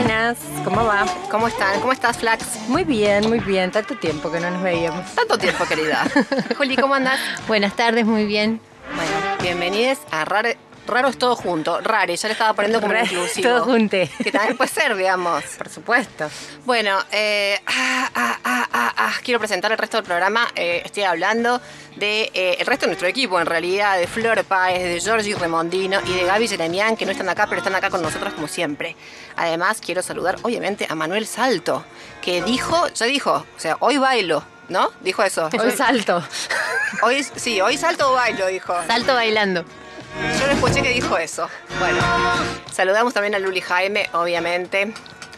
Buenas. ¿Cómo va? ¿Cómo están? ¿Cómo estás, Flax? Muy bien, muy bien. Tanto tiempo que no nos veíamos. Tanto tiempo, querida. Juli, ¿cómo andas? Buenas tardes, muy bien. Bueno, bienvenidos a Rare. Raro es todo junto. Rare, ya le estaba poniendo como Rare, inclusivo. todo junte. Que también puede ser, digamos. Por supuesto. Bueno, eh, ah, ah, ah, quiero presentar el resto del programa. Eh, estoy hablando de eh, el resto de nuestro equipo, en realidad, de Flor Páez, de Giorgi Remondino y de Gaby Jeremian, que no están acá, pero están acá con nosotros como siempre. Además, quiero saludar, obviamente, a Manuel Salto, que dijo, ya dijo, o sea, hoy bailo, ¿no? Dijo eso. Hoy salto. Hoy, sí, hoy salto o bailo, dijo. Salto bailando. Yo le escuché que dijo eso. Bueno, saludamos también a Luli Jaime, obviamente,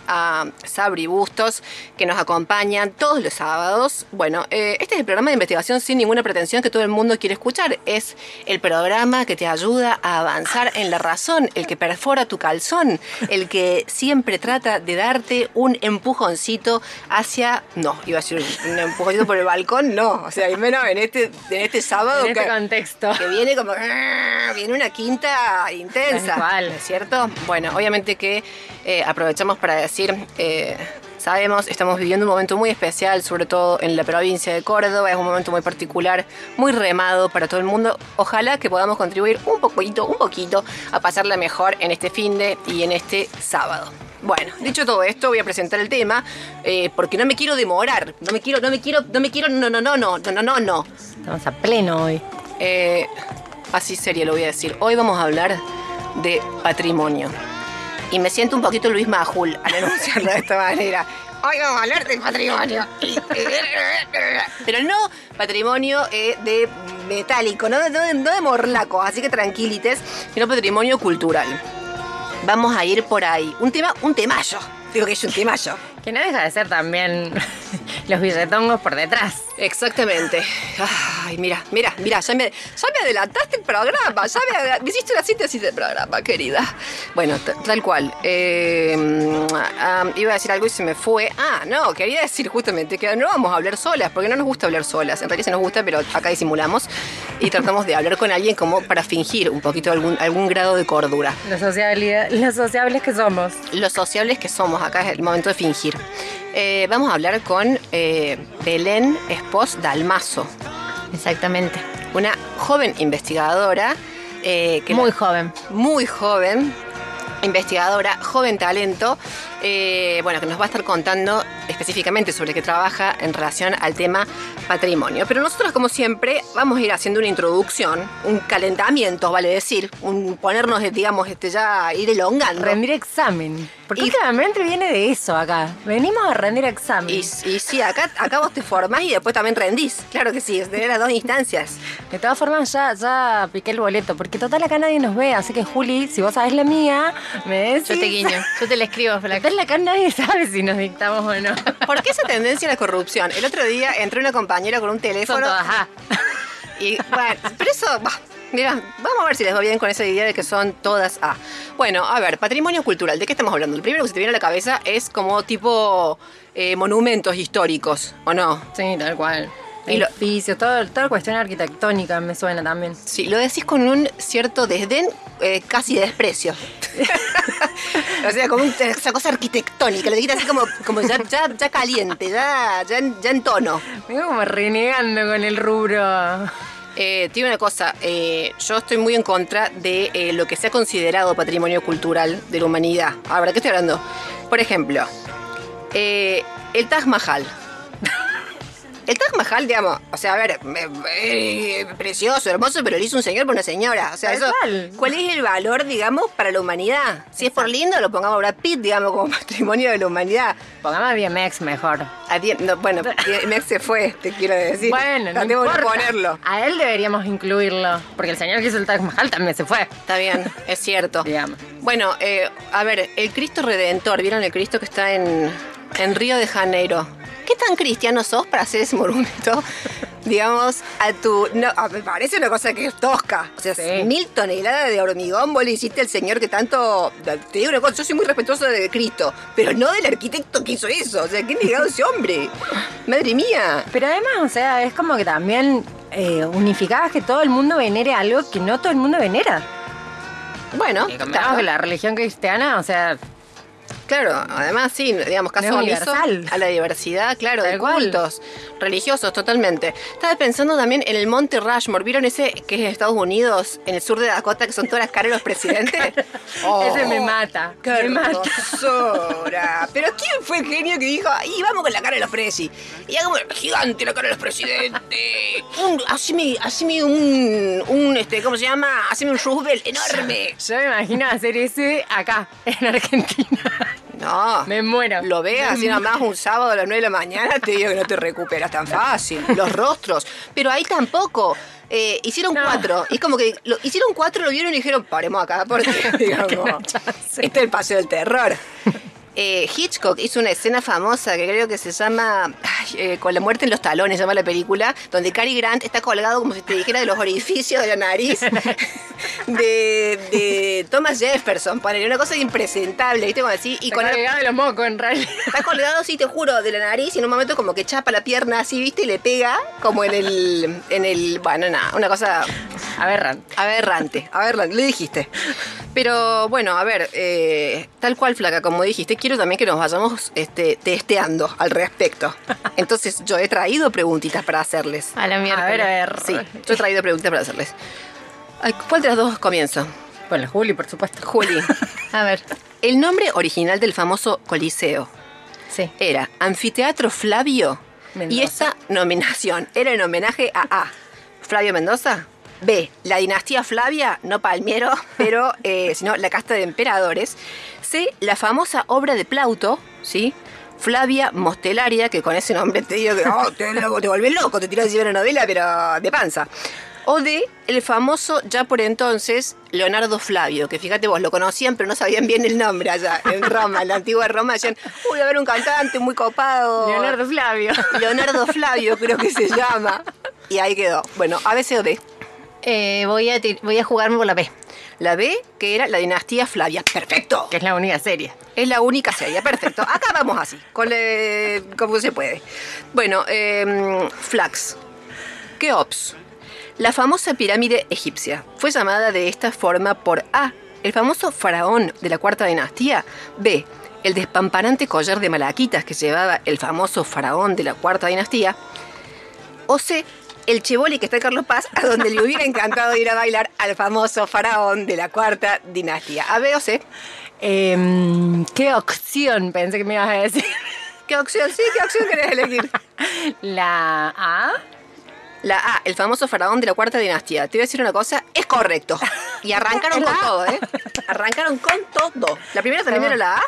a Sabri Bustos, que nos acompañan todos los sábados. Bueno, eh, este es el programa de investigación sin ninguna pretensión que todo el mundo quiere escuchar. Es el programa que te ayuda a avanzar en la razón, el que perfora tu calzón, el que siempre trata de darte un empujoncito hacia... No, iba a decir un empujoncito por el balcón, no. O sea, y menos en este, en este sábado En este que- contexto. que viene como "Ah", viene una quinta intensa, Tal cual. ¿no es cierto? Bueno, obviamente que eh, aprovechamos para decir, eh, sabemos, estamos viviendo un momento muy especial, sobre todo en la provincia de Córdoba, es un momento muy particular, muy remado para todo el mundo. Ojalá que podamos contribuir un poquito, un poquito a pasarla mejor en este fin de y en este sábado. Bueno, dicho todo esto, voy a presentar el tema eh, porque no me quiero demorar, no me quiero, no me quiero, no me quiero, no, no, no, no, no, no, no. no Estamos a pleno hoy. así sería, lo voy a decir. Hoy vamos a hablar de patrimonio. Y me siento un poquito Luis Majul al anunciarlo de esta manera. Hoy vamos a hablar de patrimonio. Pero no patrimonio eh, de metálico, no, de- no de- no de morlaco, así que tranquilites, sino patrimonio cultural. Vamos a ir por ahí. Un tema, un temayo. Digo que es un temayo. Que no deja de ser también los billetongos por detrás. Exactamente. Ay, mira, mira, mira, ya me, ya me adelantaste el programa, ya me, me hiciste una síntesis del programa, querida. Bueno, tal cual. Eh, ah, iba a decir algo y se me fue. Ah, no, quería decir justamente que no vamos a hablar solas, porque no nos gusta hablar solas. En realidad sí nos gusta, pero acá disimulamos y tratamos de hablar con alguien como para fingir un poquito algún, algún grado de cordura. Los, sociabilidad- los sociables que somos. Los sociables que somos, acá es el momento de fingir. Eh, vamos a hablar con eh, Belén Espos Dalmazo. Exactamente. una joven investigadora eh, que Muy la- joven. muy joven investigadora, joven talento, eh, bueno, que nos va a estar contando específicamente sobre qué trabaja en relación al tema patrimonio. Pero nosotros, como siempre, vamos a ir haciendo una introducción, un calentamiento, vale decir, un ponernos, digamos, este, ya ir elongando. Rendir examen. Porque Y- últimamente viene de eso acá. Venimos a rendir examen. Y, y sí, acá, acá vos te formás y después también rendís. Claro que sí, es de las dos instancias. De todas formas, ya, ya piqué el boleto, porque total acá nadie nos ve. Así que, Juli, si vos sabés la mía, me decís. Yo te guiño. Yo te la escribo, Flaca. Total acá nadie sabe si nos dictamos o no. ¿Por qué esa tendencia a la corrupción? El otro día entró una compañera con un Son teléfono todas, ajá. Y bueno, pero eso, bah, mira, vamos a ver si les va bien con esa idea de que son todas A. Bueno, a ver, patrimonio cultural, ¿de qué estamos hablando? Lo primero que se te viene a la cabeza es como tipo eh, monumentos históricos, ¿o no? Sí, tal cual. Y lo- Edificios, todo, toda cuestión arquitectónica me suena también. Sí, lo decís con un cierto desdén, eh, casi de desprecio. o sea, como un- esa cosa arquitectónica, lo dijiste así como, como ya, ya, ya caliente, ya, ya, en- ya en tono. Vengo como renegando con el rubro. Eh, tiene una cosa, eh, yo estoy muy en contra de eh, lo que se ha considerado patrimonio cultural de la humanidad. Ahora, ¿de qué estoy hablando? Por ejemplo, el Taj Mahal. El Taj Mahal, digamos, o sea, a ver, eh, precioso, hermoso, pero lo hizo un señor por una señora. O sea, Tal eso, cual. ¿cuál es el valor, digamos, para la humanidad? Si es por lindo, lo pongamos a Brad Pitt, digamos, como patrimonio de la humanidad. Pongamos a BMX mejor. A die- no, bueno, Mex se fue, te quiero decir. Bueno, no importa. ponerlo. A él deberíamos incluirlo. Porque el señor que hizo el Taj Mahal también se fue. Está bien, es cierto. Digamos. Bueno, eh, a ver, el Cristo Redentor, ¿vieron el Cristo que está en, en Río de Janeiro? ¿Qué tan cristiano sos para hacer ese monumento? Digamos, a tu... No, a- me parece una cosa que es tosca. O sea, Sí. mil toneladas de hormigón vos le hiciste al señor que tanto... Te digo una cosa, yo soy muy respetuoso de Cristo, pero no del arquitecto que hizo eso. O sea, qué negado ese hombre. Madre mía. Pero además, o sea, es como que también eh, unificabas que todo el mundo venere algo que no todo el mundo venera. Bueno, claro. que la religión cristiana, o sea, Claro, además sí, digamos, caso omiso a la diversidad, claro, de Tal cual. cultos religiosos, totalmente. Estaba pensando también en el Monte Rushmore, ¿vieron ese que es en Estados Unidos, en el sur de Dakota, que son todas las caras de los presidentes? ese me mata. ¡Qué me mata. Pero ¿quién fue el genio que dijo, ahí vamos con la cara de los presi? Y hagamos gigante la cara de los presidentes. Un, haceme, haceme un, un, este, ¿cómo se llama? Haceme un Roosevelt enorme. Yo me imagino hacer ese acá, en Argentina. No. Me muero. Lo veas así nada más un sábado a las 9 de la mañana, te digo que no te recuperas tan fácil. Los rostros. Pero ahí tampoco. Eh, hicieron No. cuatro. Y es como que lo, hicieron cuatro, lo vieron y dijeron, paremos acá porque, digamos, este es el paseo del terror. Eh, Hitchcock hizo una escena famosa que creo que se llama ay, eh, Con la muerte en los talones, se llama la película, donde Cary Grant está colgado como si te dijera de los orificios de la nariz de, de Thomas Jefferson, ponele, una cosa impresentable, ¿viste? Como así, y Está con colgado de los mocos, en realidad. Está colgado, sí, te juro, de la nariz y en un momento como que chapa la pierna así, ¿viste? Y le pega como en el... En el bueno, nada, una cosa Aberrante. aberrante. Aberrante, le dijiste. Pero bueno, a ver, eh, tal cual, Flaca, como dijiste, quiero también que nos vayamos este, testeando al respecto. Entonces yo he traído preguntitas para hacerles. A la mierda. A ver, a ver. Sí, yo he traído preguntas para hacerles. Ay, ¿Cuál de las dos comienzo? La Juli, por supuesto. Juli, A ver. el nombre original del famoso Coliseo Sí. era Anfiteatro Flavio Mendoza. y esta nominación era en homenaje a A. Flavio Mendoza. B. La dinastía Flavia, no Palmiero, pero eh, sino la casta de emperadores. C. La famosa obra de Plauto, ¿sí? Flavia Mostelaria, que con ese nombre te digo que oh, te, loco, te volvés loco, te tiras de una novela, pero de panza. O de el famoso, ya por entonces, Leonardo Flavio, que fíjate vos, lo conocían, pero no sabían bien el nombre allá en Roma, en la antigua Roma. Decían, uy, a ver un cantante muy copado. Leonardo Flavio. Leonardo Flavio, creo que se llama. Y ahí quedó. Bueno, A, C o D. Eh, voy, a voy a jugarme por la B. La B, que era la dinastía Flavia. ¡Perfecto! Que es la única serie. Es la única serie, perfecto. Acá vamos así, con le- como se puede. Bueno, eh, Flax. Keops. La famosa pirámide egipcia fue llamada de esta forma por A, el famoso faraón de la cuarta dinastía. B, el despampanante collar de malaquitas que llevaba el famoso faraón de la cuarta dinastía. O C, el chevoli que está en Carlos Paz, a donde le hubiera encantado ir a bailar al famoso faraón de la cuarta dinastía. A, B o C. ¿Qué opción pensé que me ibas a decir? ¿Qué opción? Sí, ¿qué opción querés elegir? La A. La A, el famoso faraón de la cuarta dinastía. Te voy a decir una cosa, es correcto. Y arrancaron con todo, ¿eh? Arrancaron con todo. ¿La primera también era la A?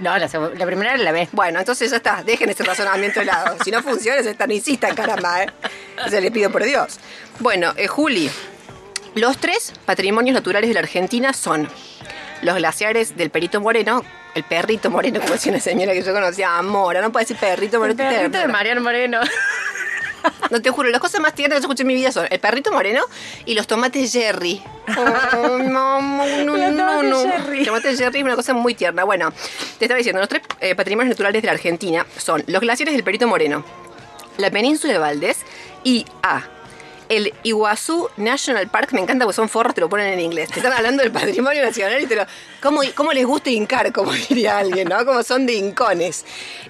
No, la, la primera era la B. Bueno, entonces ya está, dejen ese razonamiento de lado. Si no funciona, se están insistan, caramba, ¿eh? Se le pido por Dios. Bueno, eh, Juli, los tres patrimonios naturales de la Argentina son los glaciares del Perito Moreno, el perrito moreno, como decía una señora que yo conocía, Mora, no puede decir perrito El moreno. perrito de ternura. Mariano Moreno. No te juro, las cosas más tiernas que yo escuché en mi vida son el perrito moreno y los tomates Jerry. Oh, no, no, no, Los no, tomates no. Jerry. Tomates Jerry es una cosa muy tierna. Bueno, te estaba diciendo, los tres eh, patrimonios naturales de la Argentina son los glaciares del Perito Moreno, la península de Valdés y A. El Iguazú National Park, me encanta porque son forros, te lo ponen en inglés. Te están hablando del patrimonio nacional y te lo. ¿Cómo, cómo les gusta hincar, como diría alguien, ¿no? Como son de hincones.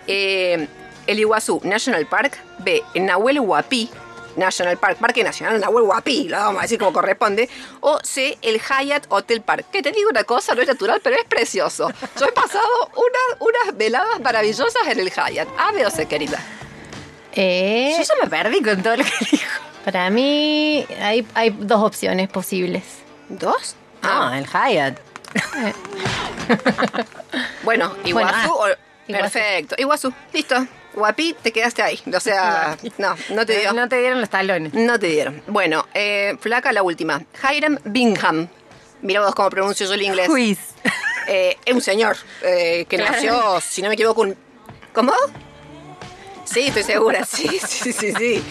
Eh, el Iguazú National Park. B. El Nahuel Huapi National Park, Parque Nacional Nahuel Huapi, lo vamos a decir como corresponde. O C. El Hyatt Hotel Park. Que te digo una cosa, no es natural, pero es precioso. Yo he pasado unas, unas veladas maravillosas en el Hyatt. A, B o querida. Eh, Yo ya me perdí con todo lo que dijo. para mí hay, hay dos opciones posibles. ¿Dos? No, el Hyatt. Bueno, Iguazú. Bueno, ah, o- Iguazú. Perfecto. Iguazú. Listo. Guapi, te quedaste ahí. O sea, no, no te dio. No te dieron los talones. No te dieron. Bueno, eh, flaca, la última. Hiram Bingham. Mira vos cómo pronuncio yo el inglés. Eh, es un señor eh, que Claro. nació, si no me equivoco, un... ¿Cómo? Sí, estoy segura, sí, sí, sí, sí.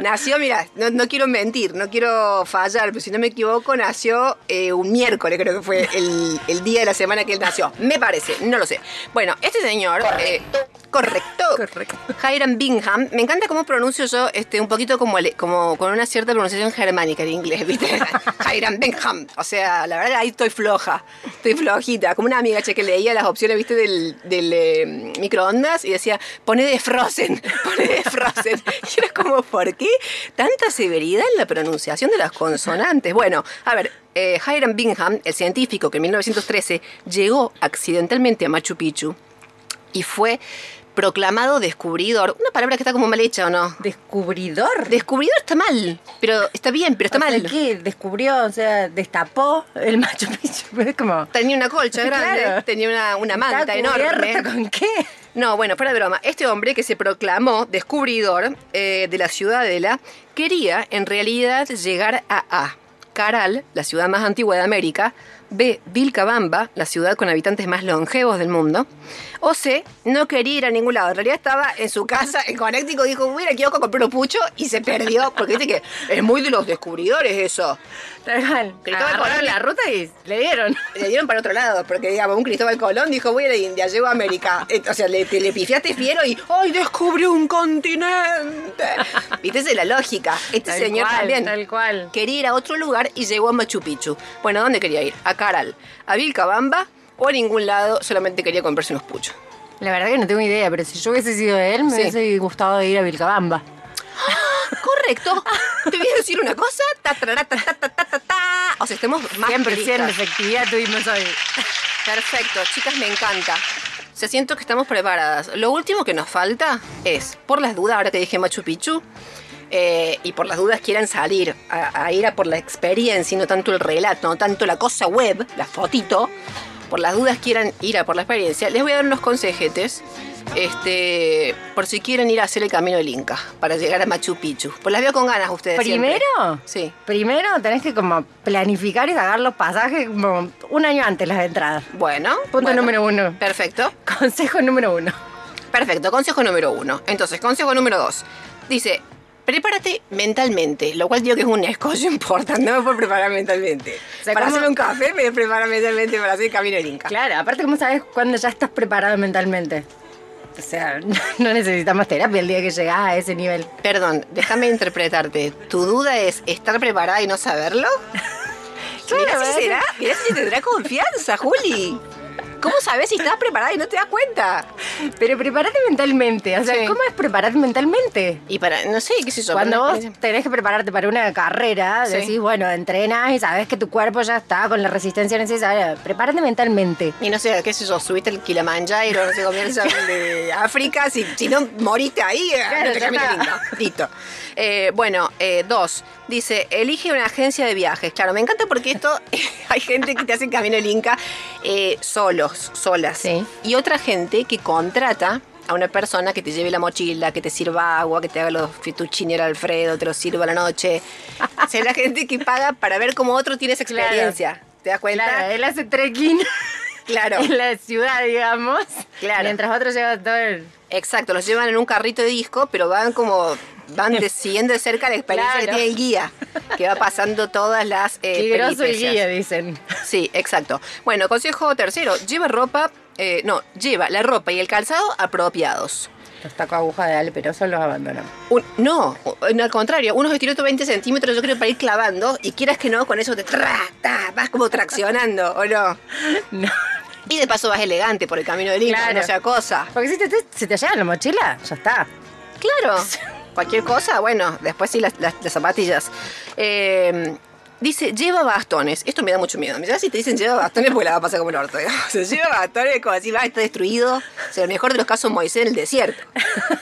Nació, mira, no, no quiero mentir, no quiero fallar, pero si no me equivoco, nació eh, un miércoles, creo que fue el, el día de la semana que él nació. Me parece, no lo sé. Bueno, este señor... eh, correcto. Correcto. Hiram Bingham. Me encanta cómo pronuncio yo este, un poquito como, como con una cierta pronunciación germánica en inglés, ¿viste? Hiram Bingham. O sea, la verdad ahí estoy floja. Estoy flojita. Como una amiga che, que leía las opciones, ¿viste? Del, del eh, microondas y decía, pone de Frozen, de Frozen. Y era como, ¿por qué tanta severidad en la pronunciación de las consonantes? Bueno, a ver, eh, Hiram Bingham, el científico que en 1913 llegó accidentalmente a Machu Picchu y fue proclamado descubridor. Una palabra que está como mal hecha, ¿o no? ¿Descubridor? Descubridor está mal, pero está bien, pero está O sea, mal. ¿Qué? ¿Descubrió? O sea, destapó el Machu Picchu. Es como... Tenía una colcha grande, Claro. tenía una, una manta ¿Está cubierto enorme. ¿Con qué? No, bueno, fuera de broma. Este hombre que se proclamó descubridor eh, de la ciudadela quería en realidad llegar a A. Caral, la ciudad más antigua de América. B. Vilcabamba, la ciudad con habitantes más longevos del mundo. O C. No quería ir a ningún lado. En realidad estaba en su casa en Connecticut. Dijo, voy a ir a comprar un pucho y se perdió. Porque viste que es muy de los descubridores eso. Tal. Cristóbal Colón. la ruta y le dieron. Le dieron para otro lado, porque digamos, un Cristóbal Colón dijo, voy a la India, llego a América. Eh, O sea, le, te- le pifiaste fiero y ¡ay, descubrió un continente! ¿Viste? Esa es la lógica. Este Tal señor cual, también tal cual. quería ir a otro lugar y llegó a Machu Picchu. Bueno, ¿a dónde quería ir? ¿A Caral? ¿A Vilcabamba? ¿O a ningún lado? Solamente quería comprarse unos puchos. La verdad que no tengo idea, pero si yo hubiese sido él, me Sí. hubiese gustado ir a Vilcabamba. Correcto. Te voy a decir una cosa. Ta, ta, ta, ta. O sea, estemos más 100% de listas. efectividad tuvimos hoy. Perfecto, chicas, me encanta. O sea, siento que estamos preparadas. Lo último que nos falta es, por las dudas, ahora que dije Machu Picchu, eh, y por las dudas quieran salir a, a ir a por la experiencia y no tanto el relato, no tanto la cosa web, la fotito, por las dudas quieran ir a por la experiencia, les voy a dar unos consejetes. Este, por si quieren ir a hacer el camino del Inca para llegar a Machu Picchu. Pues las veo con ganas ustedes. siempre. ¿Primero? Sí. Primero tenés que como planificar y sacar los pasajes como un año antes las entradas. Bueno. Punto bueno. número uno. Perfecto. Consejo número uno. Perfecto, consejo número uno. Entonces, consejo número dos. Dice, prepárate mentalmente, lo cual digo que es un escollo importante, no me puedo preparar mentalmente. O sea, para ¿cómo- hacer un café me preparo mentalmente para hacer el camino del Inca. Claro, aparte, ¿cómo sabes cuándo ya estás preparado mentalmente? O sea, no necesitas más terapia el día que llegás a ese nivel. Perdón, déjame interpretarte. ¿Tu duda es estar preparada y no saberlo? Claro, ¿verdad? si será, mirá si tendrá confianza, Juli. ¿Cómo sabes si estás preparada y no te das cuenta? Pero prepárate mentalmente. O sea, Sí. ¿cómo es prepararte mentalmente? Y para, no sé, qué sé yo. Cuando vos tenés que prepararte para una carrera, Sí. decís, bueno, entrenas y sabes que tu cuerpo ya está con la resistencia necesaria. Prepárate mentalmente. Y no sé, qué sé yo, subiste el Kilimanjaro, no sé, comienza de África, si, si no moriste ahí, eh, Claro, no te lindo. Listo. Eh, bueno, eh, dos, dice, elige una agencia de viajes. Claro, me encanta porque esto, hay gente que te hace camino el Inca eh, solos, solas. Sí. Y otra gente que contrata a una persona que te lleve la mochila, que te sirva agua, que te haga los fettuccini al Alfredo, te los sirva a la noche. o sea, la gente que paga para ver cómo otro tiene esa Claro. experiencia. ¿Te das cuenta? Claro, él hace trekking Claro. en la ciudad, digamos. Claro. Mientras otros llevan todo el... Exacto, los llevan en un carrito de disco, pero van como van de- siguiendo de cerca la experiencia que tiene el guía, que va pasando todas las eh, Qué el guía, dicen. Sí, exacto. Bueno, consejo tercero, lleva ropa, eh, no, lleva la ropa y el calzado apropiados. Los tacos aguja de Alperoso los abandonamos. Un- no, al contrario, unos estilotos 20 centímetros yo creo para ir clavando y quieras que no, con eso te tra, ta, vas como traccionando, ¿o no? No. Y de paso vas elegante por el camino del Inca, Claro. no sea cosa. Porque si te, te- si te lleva la mochila, ya está. Claro, cualquier cosa, bueno, después sí las, las- las zapatillas. Eh, dice, lleva bastones. Esto me da mucho miedo. Ya si te dicen lleva bastones, pues la va a pasar como el orto. O sea, lleva bastones como así, va, está destruido. O sea, el mejor de los casos, Moisés en el desierto.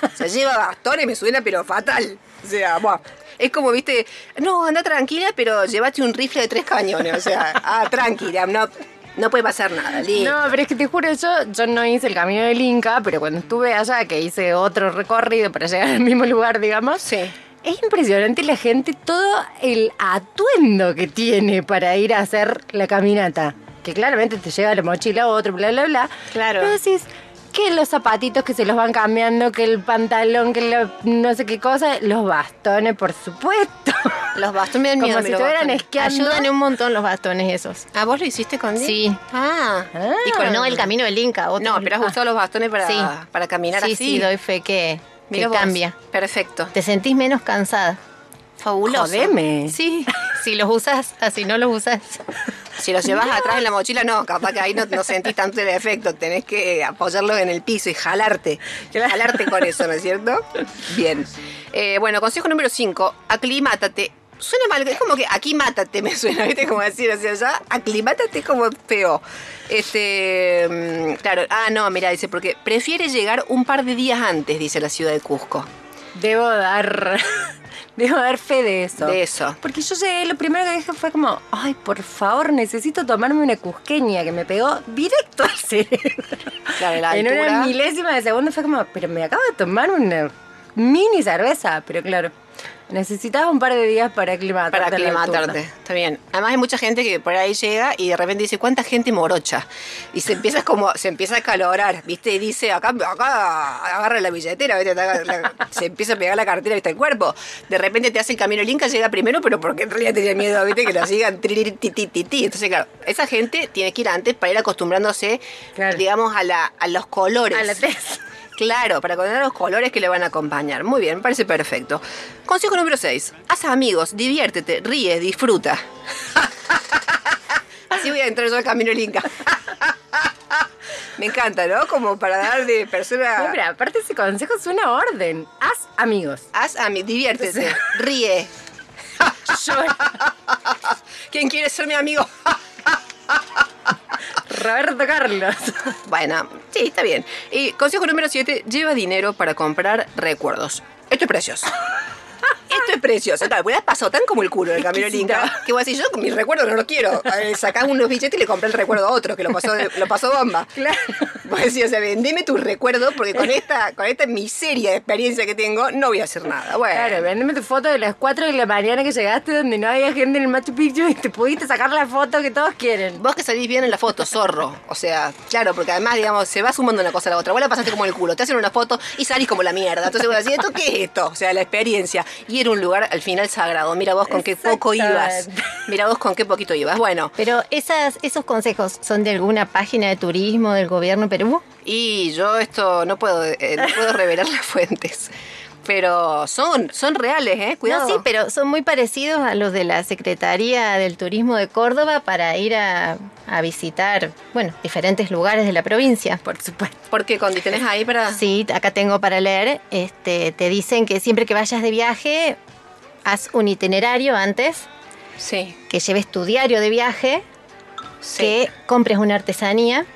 O sea, lleva bastones, me suena, pero fatal. O sea, buah. Es como, viste, no, anda tranquila, pero llévate un rifle de tres cañones. O sea, ah, tranquila, no, no puede pasar nada. listo. No, pero es que te juro, yo, yo no hice el camino del Inca, pero cuando estuve allá, que hice otro recorrido para llegar al mismo lugar, digamos. Sí. Es impresionante la gente, todo el atuendo que tiene para ir a hacer la caminata. Que claramente te lleva la mochila otro, bla, bla, bla. Claro. Pero decís que los zapatitos que se los van cambiando, que el pantalón, que la- no sé qué cosa, los bastones, por supuesto. Los bastones me dan Como miedo. a si estuvieran esquiando. Ayudan un montón los bastones esos. ¿Ah, vos lo hiciste con Diego? Sí. Ah. Ah. Y con no el camino del Inca. otro- No, pero has usado los bastones para, Sí. para caminar sí, así. Sí, doy fe que, que Mira vos. cambia. Perfecto. Te sentís menos cansada. Fabuloso. Jodeme. Sí. Si los usas, así no los usas. Si los llevas atrás en la mochila, no, capaz que ahí no, no sentís tanto el efecto. Tenés que apoyarlo en el piso y jalarte. Jalarte con eso, ¿no es cierto? Bien. Eh, bueno, consejo número 5. Aclimátate. Suena mal, es como que aquí mátate, me suena, ¿viste? Como decir, o sea, ya aclimátate es como feo. Este, mm, claro, ah, no, mira, dice, porque prefiere llegar un par de días antes, dice la ciudad de Cusco. Debo dar. Debo dar fe de eso. De eso. Porque yo llegué, lo primero que dije fue como, ay, por favor, necesito tomarme una cusqueña que me pegó directo al cerebro. Claro, la en altura. una milésima de segundo fue como, pero me acabo de tomar una mini cerveza. Pero claro, necesitaba un par de días para aclimatarte. Para aclimatarte, está bien. Además hay mucha gente que por ahí llega y de repente dice, ¿cuánta gente morocha? Y se empieza como, se empieza a calorar, ¿viste? Y dice, acá, acá agarra la billetera, ¿viste? Se empieza a pegar la cartera, ¿viste? El cuerpo. De repente te hace el camino el Inca, llega primero, pero porque en realidad tenía miedo, ¿viste? Que lo sigan ti. Entonces, claro, esa gente tiene que ir antes para ir acostumbrándose, digamos, a, la, a los colores. A la tez. Claro, para conocer los colores que le van a acompañar. Muy bien, me parece perfecto. Consejo número 6. Haz amigos, diviértete, ríe, disfruta. Así voy a entrar yo al camino del Inca. Me encanta, ¿no? Como para dar de No, persona. pero aparte ese consejo suena a orden. Haz amigos. Haz amigos, diviértete, ríe. ¿Quién quiere ser mi amigo? Roberto Carlos. Bueno, sí, está bien. Y consejo número 7, lleva dinero para comprar recuerdos. Esto es precioso. Es precioso. Claro, porque has pasado tan como el culo en el camino del Inca que voy a decir, yo mi recuerdo no lo quiero. A ver, Sacás unos billetes y le compré el recuerdo a otro, que lo pasó, lo pasó bomba. Claro. Voy a decir, o sea, vendeme tu recuerdo porque con esta, con esta miseria de experiencia que tengo no voy a hacer nada. Bueno. Claro, vendeme tu foto de las 4 de la mañana que llegaste donde no había gente en el Machu Picchu y te pudiste sacar la foto que todos quieren. Vos que salís bien en la foto, zorro. O sea, claro, porque además, digamos, se va sumando una cosa a la otra. Vos la pasaste como el culo, te hacen una foto y salís como la mierda. Entonces vos decís, ¿esto qué es esto? O sea, la experiencia. Y era un lugar al final sagrado. Mira vos con qué poco ibas. Mira vos con qué poquito ibas. Bueno, Pero esas, esos consejos son de alguna página de turismo del gobierno Perú. y yo esto no puedo, eh, no puedo revelar las fuentes. Pero son, son reales, ¿eh? Cuidado. No, sí, pero son muy parecidos a los de la Secretaría del Turismo de Córdoba para ir a, a visitar, bueno, diferentes lugares de la provincia. Por supuesto. Porque con tenés ahí para. Sí, acá tengo para leer. Este, te dicen que siempre que vayas de viaje, haz un itinerario antes, Sí. que lleves tu diario de viaje, sí. que compres una artesanía,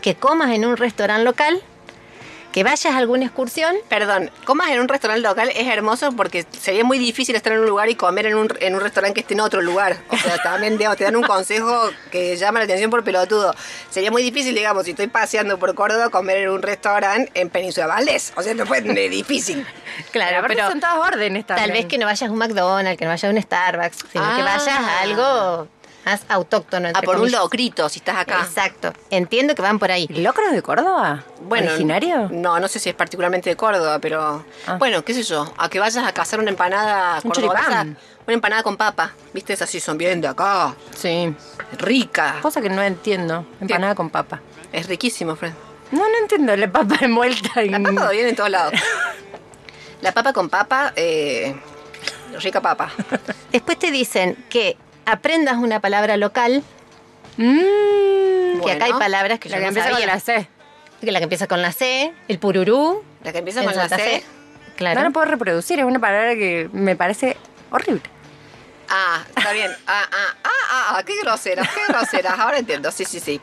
que comas en un restaurante local, que vayas a alguna excursión. Perdón, comas en un restaurante local es hermoso porque sería muy difícil estar en un lugar y comer en un, en un restaurante que esté en otro lugar. O sea, también digamos, te dan un consejo que llama la atención por pelotudo. Sería muy difícil, digamos, si estoy paseando por Córdoba, comer en un restaurante en Península Valdés. O sea, no fue difícil. Claro, pero son todas órdenes también. tal vez que no vayas a un McDonald's, que no vayas a un Starbucks, sino que Ah. vayas a algo más autóctono. Ah, entre por un locrito, si estás acá. Exacto. Entiendo que van por ahí. ¿El locro de Córdoba? Bueno, ¿Originario? No, no sé si es particularmente de Córdoba, pero Ah. bueno, qué sé yo, a que vayas a cazar una empanada Un cordobesa, choripán. una empanada con papa, ¿viste? Esas sí son bien de acá, Sí. rica. Cosa que no entiendo. Empanada con papa. Es riquísimo, Fred. No, no entiendo la papa envuelta en... La papa viene en todos lados. La papa con papa, eh, rica papa. Después te dicen que aprendas una palabra local, Mm, que acá hay palabras que la yo que no empieza con sabía. la C. Que la que empieza con la C, el pururú. La que empieza con la C. Claro. No la puedo reproducir, es una palabra que me parece horrible. Ah, está bien. Ah, ah, ah, ah, ah, qué groseras, qué groseras. Ahora entiendo, sí, sí, sí.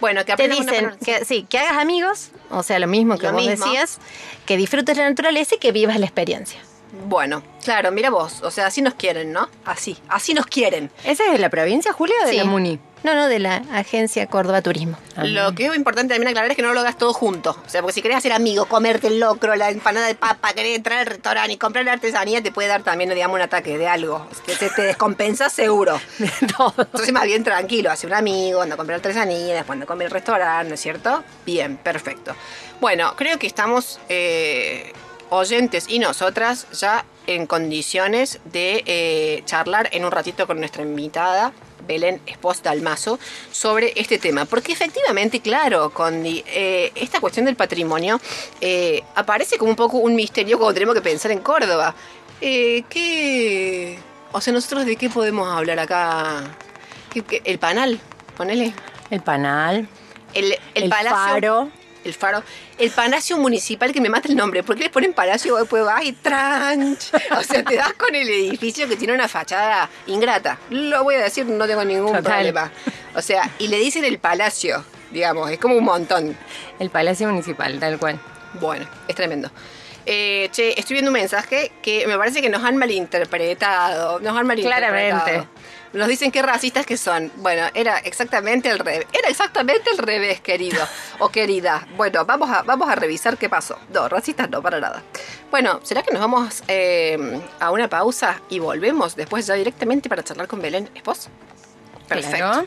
Bueno, que te una dicen que sí, que hagas amigos, o sea, lo mismo que Lo vos mismo. decías, que disfrutes la naturaleza y que vivas la experiencia. Bueno, claro, mira vos, o sea, así nos quieren, ¿no? Así, así nos quieren. ¿Ese es de la provincia, Julio, o de Sí. la MUNI? No, no, de la agencia Córdoba Turismo. Ah. Lo que es importante también aclarar es que no lo hagas todo junto. O sea, porque si querés hacer amigo, comerte el locro, la empanada de papa, querés entrar al restaurante y comprar la artesanía, te puede dar también, digamos, un ataque de algo. Te, te, te descompensa seguro. Todo. Entonces, más bien tranquilo, hace un amigo, anda a comprar artesanía, después anda a comer el restaurante, ¿no es cierto? Bien, perfecto. Bueno, creo que estamos eh, oyentes y nosotras ya en condiciones de eh, charlar en un ratito con nuestra invitada. Belén Espos Dalmazo, sobre este tema. Porque efectivamente, claro, Condi, eh, esta cuestión del patrimonio eh, aparece como un poco un misterio cuando tenemos que pensar en Córdoba. Eh, ¿Qué...? O sea, nosotros de qué podemos hablar acá? ¿Qué- qué- El panal, ponele. El panal, El, el, el, palacio. faro. El faro. El palacio municipal que me mata el nombre. ¿Por qué les ponen palacio y después vas y tranch? O sea, te das con el edificio que tiene una fachada ingrata. Lo voy a decir, no tengo ningún Total. problema. O sea, y le dicen el palacio, digamos, es como un montón. El palacio municipal, tal cual. Bueno, es tremendo. Eh, che, estoy viendo un mensaje que me parece que nos han malinterpretado. Nos han malinterpretado. Claramente. Nos dicen qué racistas que son. Bueno, era exactamente al revés. Era exactamente al revés, querido o querida. Bueno, vamos a, vamos a revisar qué pasó. No, racistas no, para nada. Bueno, ¿será que nos vamos eh, a una pausa y volvemos después ya directamente para charlar con Belén Espos? Perfecto. Claro.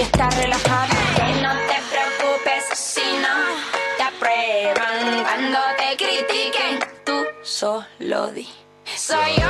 Y estar relajada. Que no te preocupes si no te aprueban cuando te critiquen. Tú solo di. Soy yo.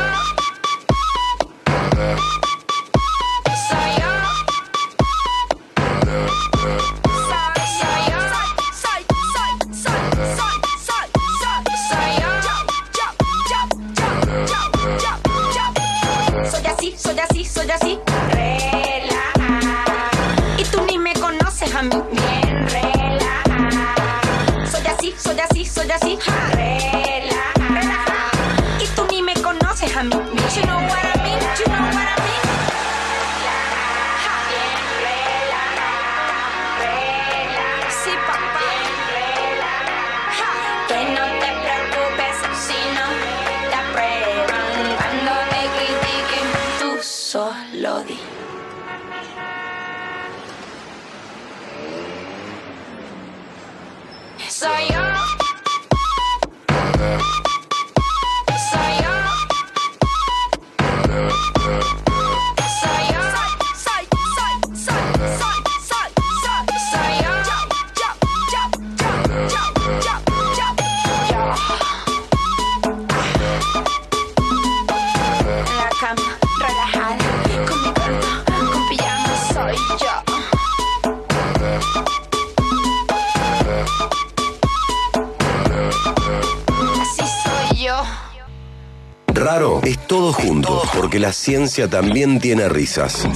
Porque la ciencia también tiene risas.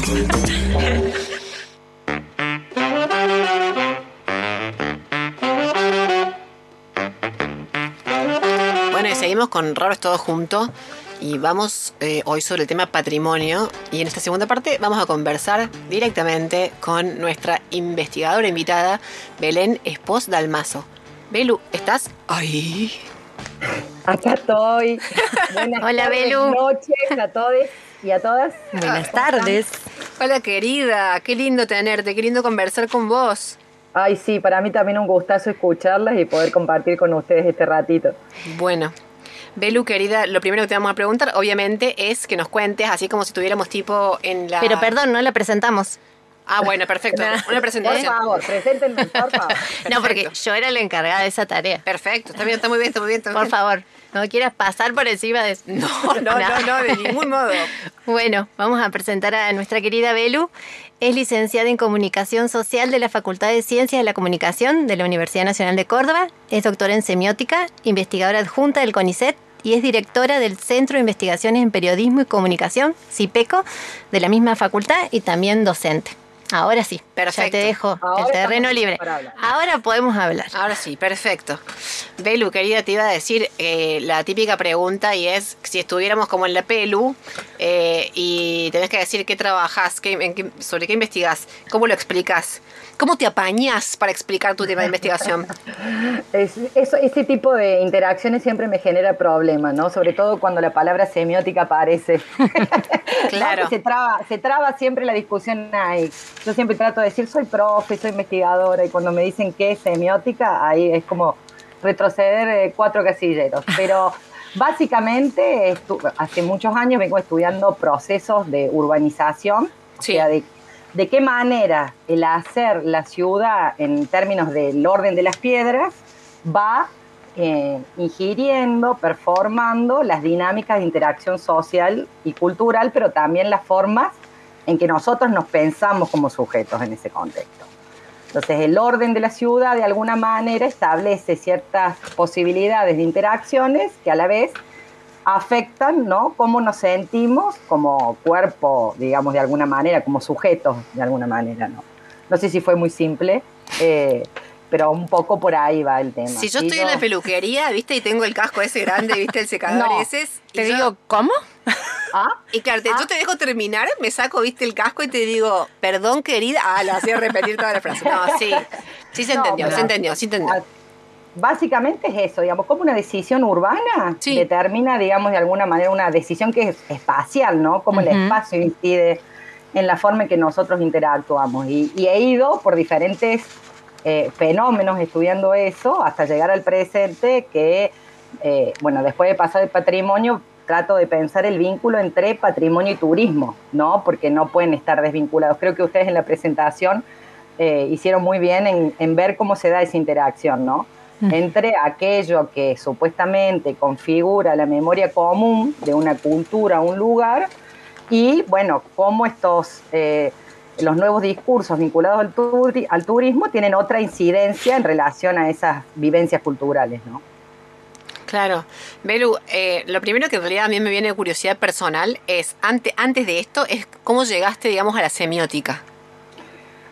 Bueno, y seguimos con Raro es todo junto. Y vamos eh, hoy sobre el tema patrimonio. Y en esta segunda parte vamos a conversar directamente con nuestra investigadora invitada, Belén Espos Dalmazo. Belu, ¿estás ahí? Acá estoy. Buenas Hola, tardes, Belu. noches a todos y a todas. Buenas tardes. Hola querida, qué lindo tenerte, qué lindo conversar con vos. Ay, sí, para mí también un gustazo escucharlas y poder compartir con ustedes este ratito. Bueno, Belu querida, lo primero que te vamos a preguntar obviamente es que nos cuentes, así como si tuviéramos tipo en la... Pero perdón, no la presentamos. Ah, bueno, perfecto, una Por presentación. favor, preséntenme, por favor. No, porque yo era la encargada de esa tarea. Perfecto, está bien, está muy bien, está muy bien. está Por bien. favor, no quieras pasar por encima de... No, no, no, no, de ningún modo. Bueno, vamos a presentar a nuestra querida Belu. Es licenciada en Comunicación Social de la Facultad de Ciencias de la Comunicación de la Universidad Nacional de Córdoba. Es doctora en semiótica, investigadora adjunta del CONICET y es directora del Centro de Investigaciones en Periodismo y Comunicación, CIPECO, de la misma facultad y también docente. Ahora sí, ya Perfecto. te dejo Ahora el terreno libre. Ahora podemos hablar. Ahora sí, perfecto. Belu, querida, te iba a decir eh, la típica pregunta y es si estuviéramos como en la pelu eh, y tenés que decir qué trabajas, qué, en qué- sobre qué investigás, cómo lo explicas, cómo te apañás para explicar tu tema de investigación. Es- eso, ese tipo de interacciones siempre me genera problemas, ¿no? Sobre todo cuando la palabra semiótica aparece. Claro. Se traba, se traba siempre la discusión ahí. Yo siempre trato de decir, soy profe, soy investigadora, y cuando me dicen qué es semiótica, ahí es como retroceder eh, cuatro casilleros. Pero básicamente, hace muchos años vengo estudiando procesos de urbanización, Sí. o sea, de de qué manera el hacer la ciudad en términos del orden de las piedras va eh, ingiriendo, performando las dinámicas de interacción social y cultural, pero también las formas en que nosotros nos pensamos como sujetos en ese contexto. Entonces, el orden de la ciudad de alguna manera establece ciertas posibilidades de interacciones que a la vez afectan, ¿no? Cómo nos sentimos como cuerpo, digamos, de alguna manera, como sujetos, de alguna manera, ¿no? No sé si fue muy simple, eh, pero un poco por ahí va el tema. Si yo estoy en la peluquería, viste, y tengo el casco ese grande, viste, el secador No. ese, Te yo- digo, ¿cómo? ¿Ah? Y claro, te- yo te dejo terminar, me saco, viste, el casco y te digo, perdón, querida. Ah, la hacía repetir toda la frase. No, sí. Sí se No, entendió, pero- se entendió, sí entendió. Ah, Básicamente es eso, digamos, como una decisión urbana Sí. determina, digamos, de alguna manera una decisión que es espacial, ¿no? Cómo el espacio incide en la forma en que nosotros interactuamos. Y, y he ido por diferentes eh, fenómenos estudiando eso hasta llegar al presente que, eh, bueno, después de pasar el patrimonio, trato de pensar el vínculo entre patrimonio y turismo, ¿no? Porque no pueden estar desvinculados. Creo que ustedes en la presentación eh, hicieron muy bien en, en ver cómo se da esa interacción, ¿no? Entre aquello que supuestamente configura la memoria común de una cultura, un lugar, y bueno, cómo estos, eh, los nuevos discursos vinculados al, turi- al turismo tienen otra incidencia en relación a esas vivencias culturales, ¿no? Claro. Belu, eh, lo primero que en realidad a mí me viene de curiosidad personal es, ante, antes de esto, es cómo llegaste, digamos, a la semiótica.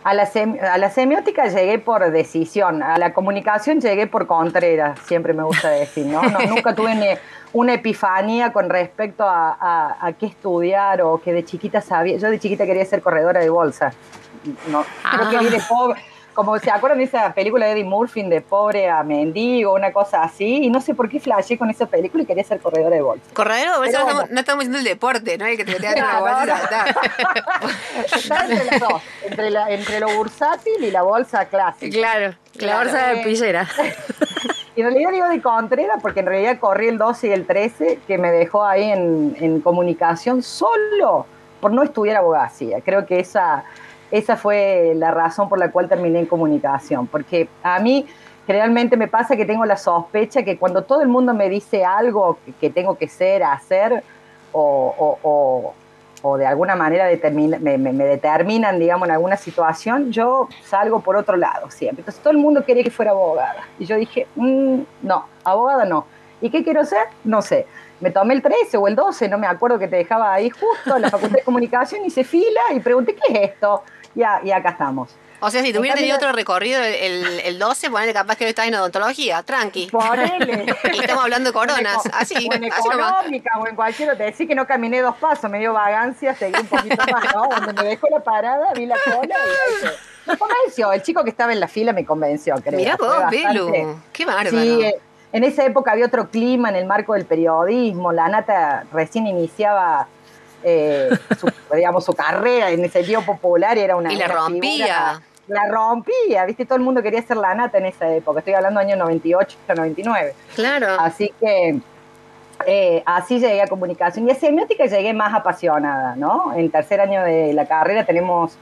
A la, sem- a la semiótica llegué por decisión, a la comunicación llegué por Contreras, siempre me gusta decir, ¿no? No, nunca tuve ni una epifanía con respecto a, a- a qué estudiar o que de chiquita sabía. Yo de chiquita quería ser corredora de bolsa. No, creo que vi de pobre, como se acuerdan de esa película de Eddie Murphy de pobre a mendigo, una cosa así, y no sé por qué flashé con esa película y quería ser corredora de bolsa. Corredero de bolsa, no, bueno. estamos, no estamos diciendo el deporte, ¿no? El que te metías en la Claro, bolsa y no. ya está. Entre las dos, entre, la- entre lo bursátil y la bolsa clásica. Claro, la bolsa de pillera. Y en realidad digo de Contreras porque en realidad corrí el 12 y el 13 que me dejó ahí en, en comunicación solo por no estudiar abogacía. Creo que esa, esa fue la razón por la cual terminé en comunicación. Porque a mí generalmente me pasa que tengo la sospecha que cuando todo el mundo me dice algo que, tengo que ser, hacer o, o- o- o de alguna manera determina- me, me- me determinan, digamos, en alguna situación, yo salgo por otro lado siempre. Entonces todo el mundo quería que fuera abogada. Y yo dije, "Mm, no, abogada no. ¿Y qué quiero ser? No sé. Me tomé el 13 o el 12, no me acuerdo que te dejaba ahí justo en la Facultad de Comunicación, hice fila y pregunté, ¿qué es esto? Ya, y acá estamos. O sea, si tuviera tenido otro recorrido el, el 12, ponele capaz que estás en odontología, tranqui. Ponele. Y estamos hablando de coronas, así, O en así nomás. económica o en cualquiera. Te decía que no caminé dos pasos, me dio vagancia, seguí un poquito más, ¿no? Cuando me dejó la parada, vi la cola y. Me convenció. El chico que estaba en la fila me convenció, creo. Mirá vos, Belu, qué bárbaro. Sí, eh, en esa época había otro clima en el marco del periodismo. La Nata recién iniciaba, eh, su, digamos, su carrera en ese sentido popular y era una. Y la rompía. figura- la rompía, ¿viste? Todo el mundo quería ser la Nata en esa época. Estoy hablando año 98, 99. Claro. Así que eh, así llegué a comunicación. Y a semiótica llegué más apasionada, ¿no? En tercer año de la carrera tenemos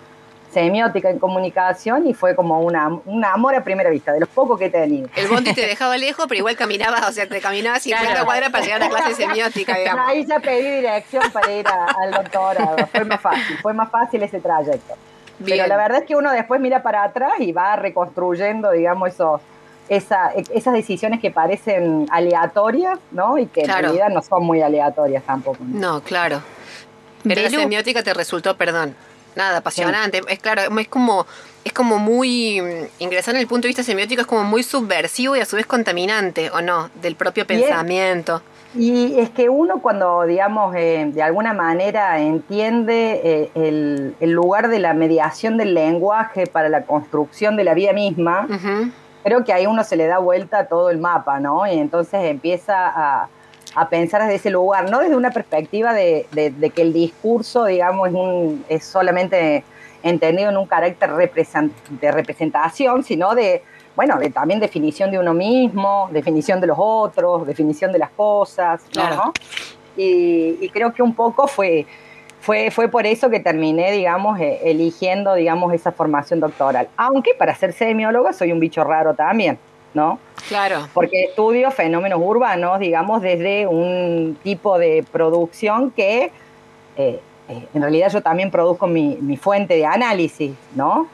semiótica en comunicación y fue como una, un amor a primera vista, de los pocos que he tenido. El bondi te dejaba lejos, pero igual caminabas, o sea, te caminabas 50 Claro. cuadras para llegar a la clase semiótica, digamos. Ahí ya pedí dirección para ir a- al doctorado. Fue más fácil, fue más fácil ese trayecto. Bien. Pero la verdad es que uno después mira para atrás y va reconstruyendo, digamos, esos, esa, esas decisiones que parecen aleatorias, ¿no? Y que Claro. en realidad no son muy aleatorias tampoco. ¿no? No, claro. Pero la semiótica te resultó, perdón, nada, apasionante. Es claro, es como, es como muy, mm, ingresar en el punto de vista semiótico es como muy subversivo y a su vez contaminante, ¿o no? Del propio pensamiento. Y es que uno cuando, digamos, eh, de alguna manera entiende eh, el, el lugar de la mediación del lenguaje para la construcción de la vida misma, creo que ahí uno se le da vuelta a todo el mapa, ¿no? Y entonces empieza a, a pensar desde ese lugar, no desde una perspectiva de, de- de que el discurso, digamos, es, un, es solamente entendido en un carácter represen- de representación, sino de, bueno, de también definición de uno mismo, definición de los otros, definición de las cosas, ¿no? Claro. Y, y creo que un poco fue, fue, fue por eso que terminé, digamos, eh, eligiendo, digamos, esa formación doctoral. Aunque para ser semióloga soy un bicho raro también, ¿no? Claro. Porque estudio fenómenos urbanos, digamos, desde un tipo de producción que eh, eh, en realidad yo también produzco mi, mi fuente de análisis, ¿no?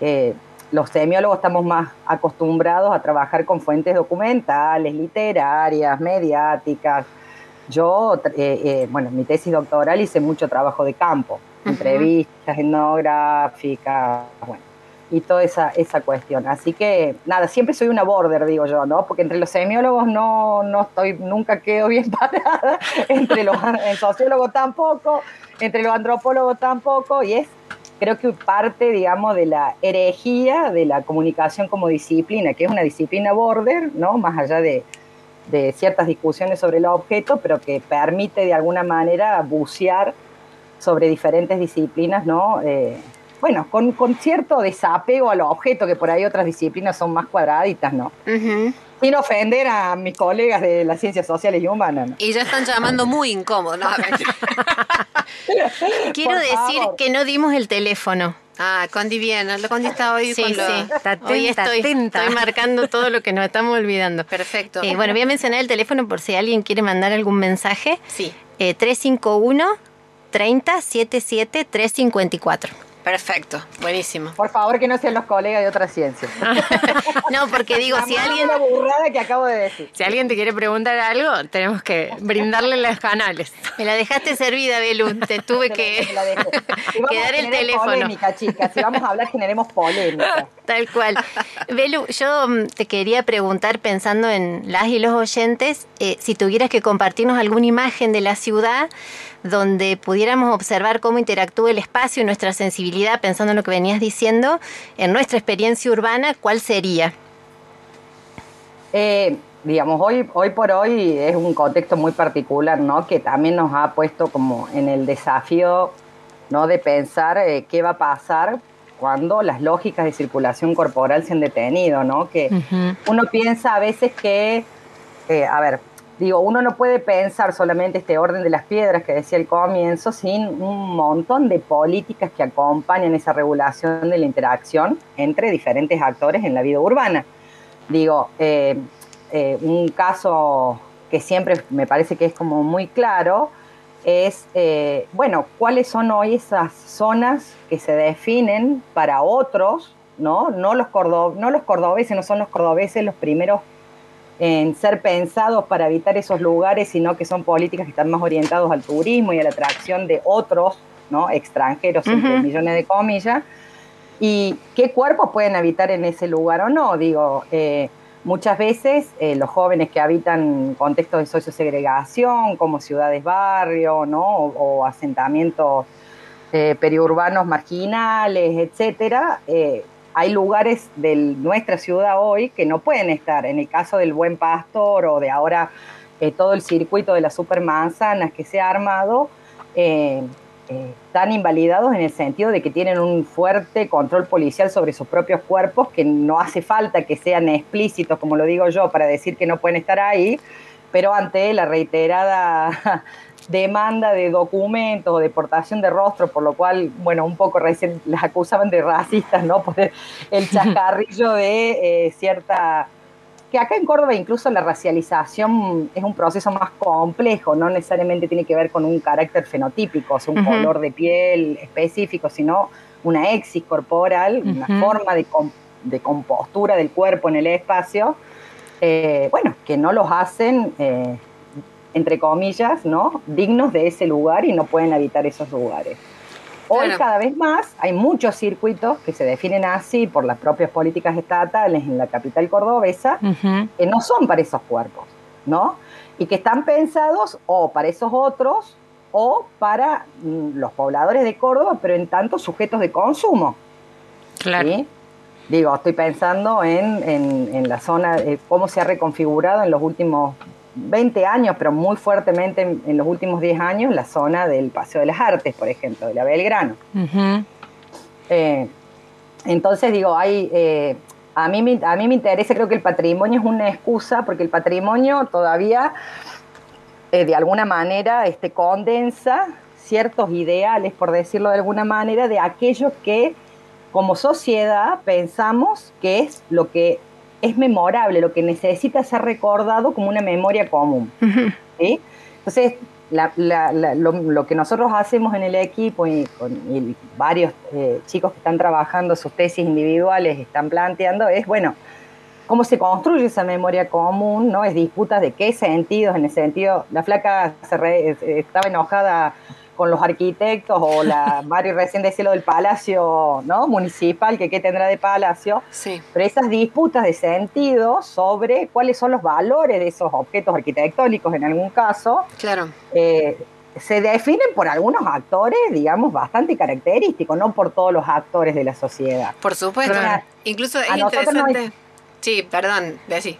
Eh, los semiólogos estamos más acostumbrados a trabajar con fuentes documentales, literarias, mediáticas. Yo, eh, bueno, mi tesis doctoral hice mucho trabajo de campo, entrevistas etnográficas, bueno, y toda esa, esa cuestión. Así que, nada, siempre soy una border, digo yo, ¿no? Porque entre los semiólogos no, no estoy, nunca quedo bien parada, entre los sociólogos tampoco, entre los antropólogos tampoco, y es, creo que parte, digamos, de la herejía de la comunicación como disciplina, que es una disciplina border, ¿no? Más allá de, de ciertas discusiones sobre el objeto, pero que permite de alguna manera bucear sobre diferentes disciplinas, ¿no? Eh, bueno, con, con cierto desapego al objeto, que por ahí otras disciplinas son más cuadraditas, ¿no? Ujú. Sin ofender a mis colegas de las ciencias sociales y humanas, ¿no? Y ya están llamando muy incómodo, ¿no? Quiero Por decir favor. que no dimos el teléfono. Ah, Condi bien, la Condi está hoy Sí, con lo... sí. Está Hoy atenta, estoy, atenta. estoy marcando todo lo que nos estamos olvidando. Perfecto. Eh, bueno, voy a mencionar el teléfono por si alguien quiere mandar algún mensaje. Sí, Eh, 351 30 77 354. Perfecto, buenísimo. Por favor, que no sean los colegas de otras ciencias. No, porque digo, si alguien una burrada que acabo de decir. Si alguien te quiere preguntar algo, tenemos que brindarle los canales. me la dejaste servida, Belu, te tuve que que a dar el teléfono. Polémica, chicas. Si vamos a hablar, generemos polémica. Tal cual. Belu, yo mm, te quería preguntar, pensando en las y los oyentes, eh, si tuvieras que compartirnos alguna imagen de la ciudad donde pudiéramos observar cómo interactúa el espacio y nuestra sensibilidad, pensando en lo que venías diciendo, en nuestra experiencia urbana, ¿cuál sería? Eh, digamos, hoy, hoy por hoy es un contexto muy particular, ¿no? Que también nos ha puesto como en el desafío, ¿no? De pensar eh, qué va a pasar cuando las lógicas de circulación corporal se han detenido, ¿no? Que uno piensa a veces que, eh, a ver, digo, uno no puede pensar solamente este orden de las piedras que decía el comienzo sin un montón de políticas que acompañan esa regulación de la interacción entre diferentes actores en la vida urbana. Digo, eh, eh, un caso que siempre me parece que es como muy claro es, eh, bueno, cuáles son hoy esas zonas que se definen para otros, ¿no? No los, cordo- no los cordobeses, no son los cordobeses los primeros en ser pensados para habitar esos lugares, sino que son políticas que están más orientados al turismo y a la atracción de otros, ¿no? Extranjeros, entre millones de comillas. ¿Y qué cuerpos pueden habitar en ese lugar o no? Digo, eh, muchas veces eh, los jóvenes que habitan contextos de sociosegregación, como ciudades-barrio, ¿no? O, o asentamientos eh, periurbanos marginales, etcétera, hay lugares de nuestra ciudad hoy que no pueden estar. En el caso del Buen Pastor o de ahora eh, todo el circuito de las supermanzanas que se ha armado, eh, eh, están invalidados en el sentido de que tienen un fuerte control policial sobre sus propios cuerpos, que no hace falta que sean explícitos, como lo digo yo, para decir que no pueden estar ahí, pero ante la reiterada demanda de documentos o deportación de rostro, por lo cual, bueno, un poco recién las acusaban de racistas, ¿no? Por el chascarrillo de eh, cierta... Que acá en Córdoba incluso la racialización es un proceso más complejo, no necesariamente tiene que ver con un carácter fenotípico, o sea, un color de piel específico, sino una exis corporal, una forma de, com- de compostura del cuerpo en el espacio, eh, bueno, que no los hacen, eh, entre comillas, ¿no? dignos de ese lugar y no pueden habitar esos lugares. Hoy Claro. cada vez más hay muchos circuitos que se definen así por las propias políticas estatales en la capital cordobesa que no son para esos cuerpos, ¿no? Y que están pensados o para esos otros o para mm, los pobladores de Córdoba, pero en tanto sujetos de consumo. Claro. ¿sí? Digo, estoy pensando en, en- en la zona, eh, cómo se ha reconfigurado en los últimos 20 años, pero muy fuertemente en, en los últimos 10 años, la zona del Paseo de las Artes, por ejemplo, de la Belgrano. Eh, entonces, digo, hay, eh, a, mí, me- a mí me interesa, creo que el patrimonio es una excusa, porque el patrimonio todavía, eh, de alguna manera, este, condensa ciertos ideales, por decirlo de alguna manera, de aquello que como sociedad pensamos que es lo que es memorable, lo que necesita ser recordado como una memoria común. Entonces, la- la- la- lo, lo que nosotros hacemos en el equipo y con y varios eh, chicos que están trabajando sus tesis individuales están planteando es, bueno, cómo se construye esa memoria común, ¿no? Es disputas de qué sentidos, en el sentido, la flaca se re- eh, estaba enojada con los arquitectos o la Mari recién decía lo del palacio, ¿no? Municipal, que qué tendrá de palacio, Sí. pero esas disputas de sentido sobre cuáles son los valores de esos objetos arquitectónicos en algún caso, Claro. eh, se definen por algunos actores, digamos, bastante característicos, no por todos los actores de la sociedad. Por supuesto. Incluso es nos- interesante. Sí, perdón, Bessie.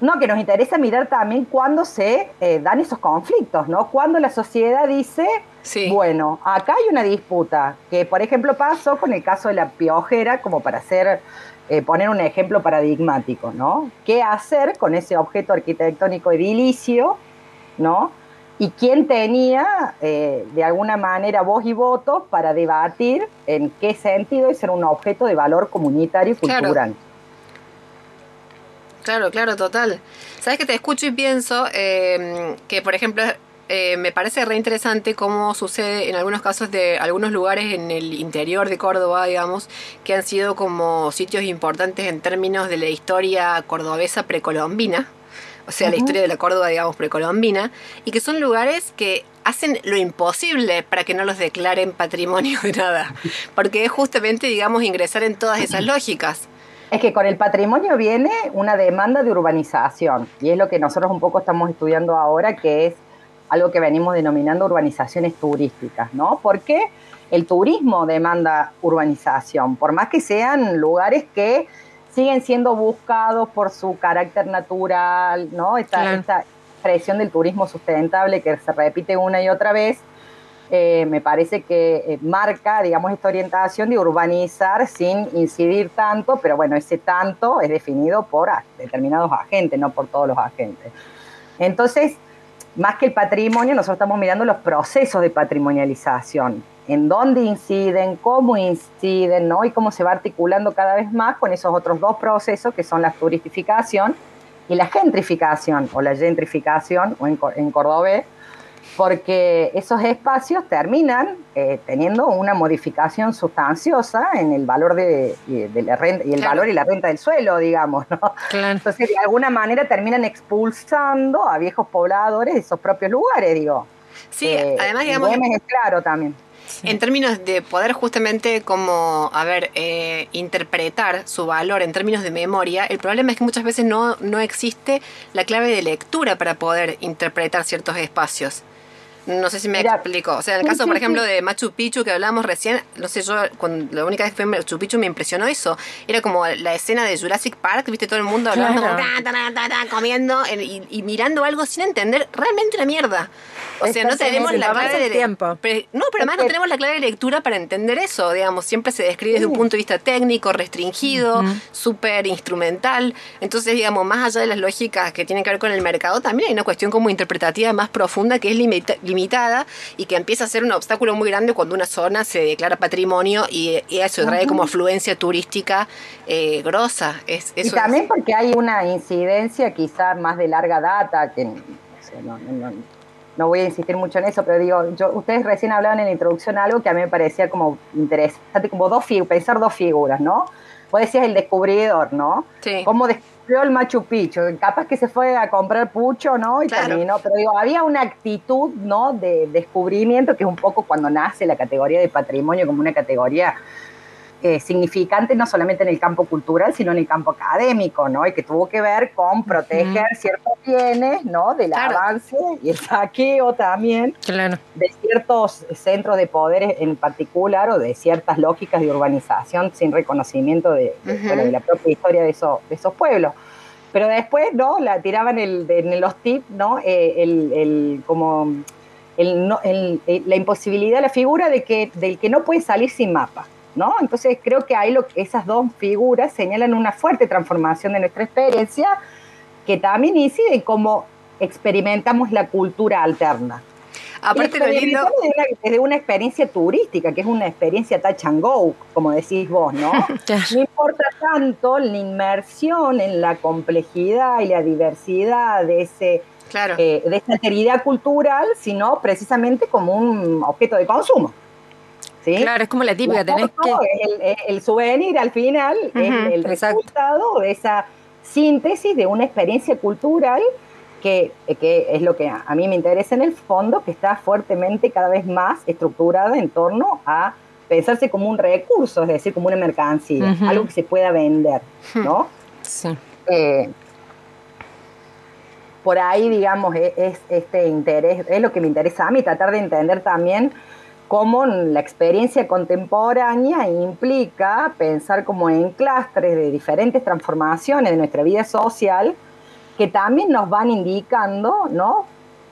No, que nos interesa mirar también cuándo se eh, dan esos conflictos, ¿no? Cuando la sociedad dice, Sí. bueno, acá hay una disputa, que por ejemplo pasó con el caso de la piojera, como para hacer, eh, poner un ejemplo paradigmático, ¿no? ¿Qué hacer con ese objeto arquitectónico edilicio, ¿no? Y quién tenía, eh, de alguna manera, voz y voto para debatir en qué sentido es ser un objeto de valor comunitario y Claro. cultural. Claro, claro, total. Sabes que te escucho y pienso eh, que, por ejemplo, eh, me parece re interesante cómo sucede en algunos casos de algunos lugares en el interior de Córdoba, digamos, que han sido como sitios importantes en términos de la historia cordobesa precolombina. O sea, la historia de la Córdoba, digamos, precolombina, y que son lugares que hacen lo imposible para que no los declaren patrimonio de nada, porque es justamente, digamos, ingresar en todas esas lógicas. Es que con el patrimonio viene una demanda de urbanización y es lo que nosotros un poco estamos estudiando ahora, que es algo que venimos denominando urbanizaciones turísticas, ¿no? Porque el turismo demanda urbanización, por más que sean lugares que siguen siendo buscados por su carácter natural, ¿no? Esta, Claro. esta expresión del turismo sustentable que se repite una y otra vez, eh, me parece que eh, marca, digamos, esta orientación de urbanizar sin incidir tanto, pero bueno, ese tanto es definido por determinados agentes, no por todos los agentes. Entonces, más que el patrimonio, nosotros estamos mirando los procesos de patrimonialización, en dónde inciden, cómo inciden, ¿no? Y cómo se va articulando cada vez más con esos otros dos procesos que son la turistificación y la gentrificación, o la gentrificación, o en, en cordobés, porque esos espacios terminan eh, teniendo una modificación sustanciosa en el valor de, de la renta y el Claro. valor y la renta del suelo, digamos, ¿no? Claro. Entonces, de alguna manera terminan expulsando a viejos pobladores de esos propios lugares, digo. Sí, Eh, además, digamos, es claro también. En términos de poder justamente como, a ver, eh, interpretar su valor en términos de memoria, el problema es que muchas veces no, no existe la clave de lectura para poder interpretar ciertos espacios. No sé si me Mira, explico. O sea, en el caso, por ejemplo, de Machu Picchu que hablábamos recién, no sé, yo cuando, la única vez que fui a Machu Picchu me impresionó eso. Era como la escena de Jurassic Park, viste todo el mundo hablando, Claro. como, ta, ta, ta, ta, comiendo en- y, y mirando algo sin entender realmente una mierda. O sea, no tenemos la clave de tiempo. Pero- no, pero además no tenemos la clave de lectura para entender eso, digamos, siempre se describe desde un punto de vista técnico, restringido, súper instrumental. Entonces, digamos, más allá de las lógicas que tienen que ver con el mercado, también hay una cuestión como interpretativa más profunda que es limita- limitada y que empieza a ser un obstáculo muy grande cuando una zona se declara patrimonio y, y eso trae como afluencia turística eh, grosa. Es, Y también es- porque hay una incidencia quizá más de larga data, que no, no- no- voy a insistir mucho en eso, pero digo, yo, ustedes recién hablaban en la introducción algo que a mí me parecía como interesante, como dos pensar dos figuras, ¿no? Vos decías el descubridor, ¿no? Sí. Cómo descubrió el Machu Picchu, capaz que se fue a comprar pucho, ¿no? Y Claro. terminó, pero digo, había una actitud, ¿no? De descubrimiento que es un poco cuando nace la categoría de patrimonio como una categoría eh, significante no solamente en el campo cultural, sino en el campo académico, ¿no? Y que tuvo que ver con proteger ciertos bienes, ¿no? Del Claro. avance y el saqueo también Claro. de ciertos centros de poder en particular o de ciertas lógicas de urbanización sin reconocimiento de, de, Ujú. bueno, de la propia historia de, esos de esos pueblos. Pero después, ¿no? La tiraban el, de- en los tips, ¿no? Eh, el, el- como el, no- el- eh, la imposibilidad, la figura de que, del que no puede salir sin mapa, ¿no? Entonces creo que ahí lo, esas dos figuras señalan una fuerte transformación de nuestra experiencia que también incide en cómo experimentamos la cultura alterna. aparte lo lindo... Desde una, desde una experiencia turística, que es una experiencia touch and go, como decís vos, ¿no? No importa tanto la inmersión en la complejidad y la diversidad de, ese, Claro. eh, de esa alteridad cultural, sino precisamente como un objeto de consumo. ¿Sí? Claro, es como la típica, La tenés foto que... es el, es el souvenir al final, es el exacto. resultado de esa síntesis de una experiencia cultural que, que es lo que a, mí me interesa en el fondo, que está fuertemente cada vez más estructurada en torno a pensarse como un recurso, es decir, como una mercancía, algo que se pueda vender, ¿no? Sí. Eh, por ahí, digamos, e- es, este interés, es lo que me interesa a mí, tratar de entender también cómo la experiencia contemporánea implica pensar como en clastres de diferentes transformaciones de nuestra vida social que también nos van indicando, ¿no?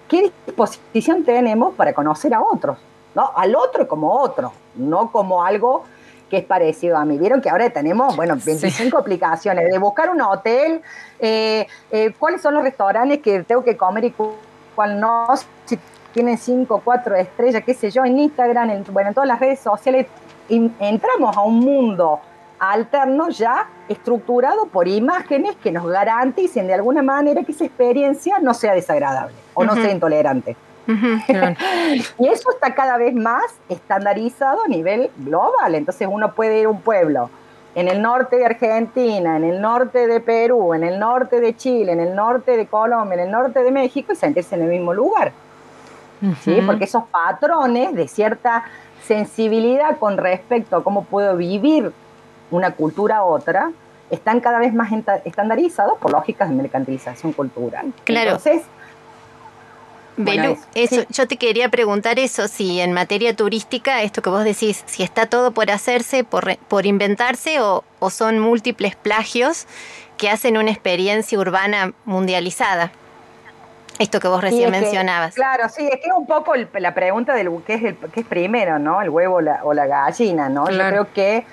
¿Qué disposición tenemos para conocer a otros? ¿no? Al otro como otro, no como algo que es parecido a mí. Vieron que ahora tenemos, bueno, 25 aplicaciones de buscar un hotel, eh, eh, cuáles son los restaurantes que tengo que comer y cu- cuál no, si tienen 5, 4 estrellas, qué sé yo, en Instagram, en, bueno, en todas las redes sociales, in- entramos a un mundo alterno ya estructurado por imágenes que nos garanticen de alguna manera que esa experiencia no sea desagradable o no sea intolerante. Y eso está cada vez más estandarizado a nivel global. Entonces uno puede ir a un pueblo en el norte de Argentina, en el norte de Perú, en el norte de Chile, en el norte de Colombia, en el norte de México y sentirse en el mismo lugar. ¿Sí? Porque esos patrones de cierta sensibilidad con respecto a cómo puedo vivir una cultura a otra están cada vez más estandarizados por lógicas de mercantilización cultural. Claro. Entonces, Bueno, Belú, eso. yo te quería preguntar eso, si en materia turística, esto que vos decís, si está todo por hacerse, por, re- por inventarse o, o son múltiples plagios que hacen una experiencia urbana mundializada. Esto que vos recién es que- mencionabas. claro, sí, es que es un poco el- la pregunta del qué es, el, qué es primero, ¿no? El huevo o la, o la gallina, ¿no? Claro. Yo creo que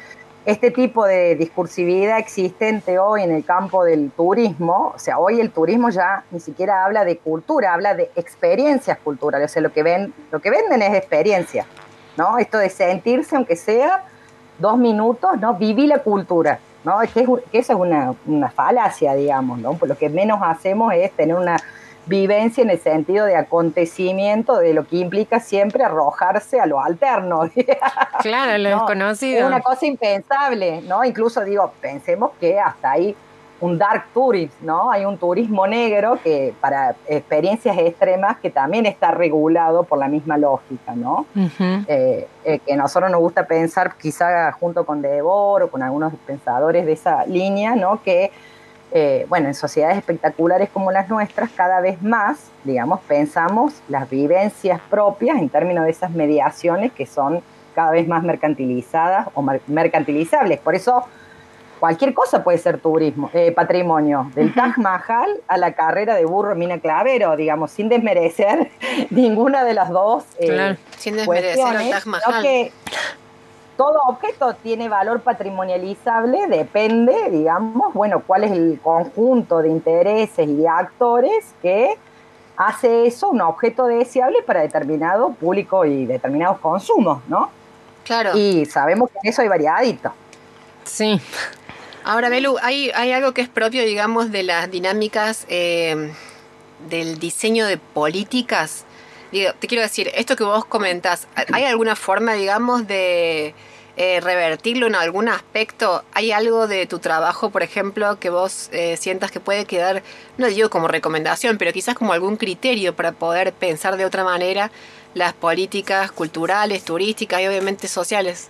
este tipo de discursividad existente hoy en el campo del turismo, o sea, hoy el turismo ya ni siquiera habla de cultura, habla de experiencias culturales, o sea, lo que, ven, lo que venden es experiencia, ¿no? Esto de sentirse, aunque sea dos minutos, ¿no? Viví la cultura, ¿no? Es que, es un- que eso es una, una falacia, digamos, ¿no? Pues lo que menos hacemos es tener una vivencia en el sentido de acontecimiento, de lo que implica siempre arrojarse a lo alterno. Claro, lo No, desconocido. Es una cosa impensable, ¿no? Incluso digo, pensemos que hasta hay un dark tourism, ¿no? Hay un turismo negro que para experiencias extremas que también está regulado por la misma lógica, ¿no? Eh, eh, que a nosotros nos gusta pensar, quizá junto con Debord o con algunos pensadores de esa línea, ¿no? Que, eh, bueno, en sociedades espectaculares como las nuestras, cada vez más, digamos, pensamos las vivencias propias en términos de esas mediaciones que son cada vez más mercantilizadas o mer- mercantilizables. Por eso, cualquier cosa puede ser turismo, eh, patrimonio, del Taj Mahal a la carrera de burro Mina Clavero, digamos, sin desmerecer ninguna de las dos. eh, Claro. Sin desmerecer al Taj Mahal. que todo objeto tiene valor patrimonializable, depende, digamos, bueno, cuál es el conjunto de intereses y de actores que hace eso un objeto deseable para determinado público y determinados consumos, ¿no? Claro. Y sabemos que en eso hay variadito. Sí. Ahora, Belu, hay, hay algo que es propio, digamos, de las dinámicas eh, del diseño de políticas. Digo, te quiero decir, esto que vos comentás, ¿hay alguna forma, digamos, de eh, revertirlo en algún aspecto? ¿Hay algo de tu trabajo, por ejemplo, que vos eh, sientas que puede quedar, no digo como recomendación, pero quizás como algún criterio para poder pensar de otra manera las políticas culturales, turísticas y obviamente sociales?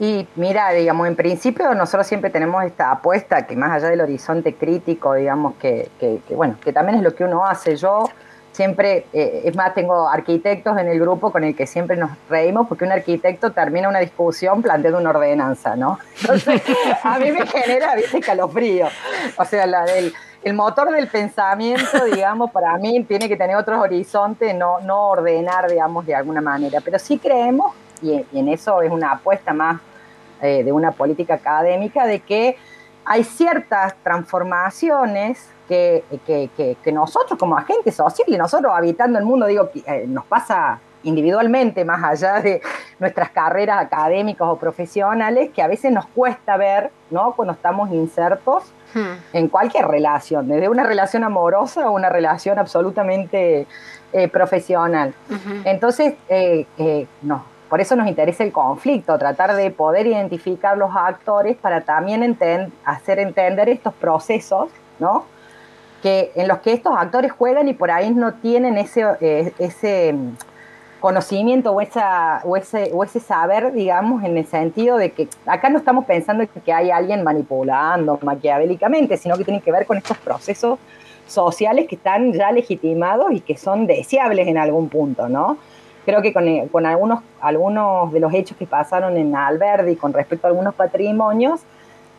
Y mira, digamos, en principio nosotros siempre tenemos esta apuesta que más allá del horizonte crítico, digamos, que, bueno, que también es lo que uno hace. Yo siempre, eh, es más, tengo arquitectos en el grupo con el que siempre nos reímos porque un arquitecto termina una discusión planteando una ordenanza, ¿no? Entonces, a mí me genera, viste, calofrío. O sea, la del, el motor del pensamiento, digamos, para mí tiene que tener otros horizontes, no, no ordenar, digamos, de alguna manera. Pero sí creemos, y, y en eso es una apuesta más eh, de una política académica, de que hay ciertas transformaciones que, que- que- que nosotros como agentes sociales, nosotros habitando el mundo, digo, eh, nos pasa individualmente, más allá de nuestras carreras académicas o profesionales, que a veces nos cuesta ver, ¿no? Cuando estamos insertos Hmm. en cualquier relación, desde una relación amorosa a una relación absolutamente eh, profesional. Entonces, eh, eh, no, por eso nos interesa el conflicto, tratar de poder identificar los actores para también enten- hacer entender estos procesos, ¿no? Que, en los que estos actores juegan y por ahí no tienen ese, eh, ese mm, conocimiento o, esa, o, ese, o ese saber, digamos, en el sentido de que acá no estamos pensando que, hay alguien manipulando maquiavélicamente, sino que tiene que ver con estos procesos sociales que están ya legitimados y que son deseables en algún punto, ¿no? Creo que con, eh, con algunos, algunos de los hechos que pasaron en Alberdi con respecto a algunos patrimonios,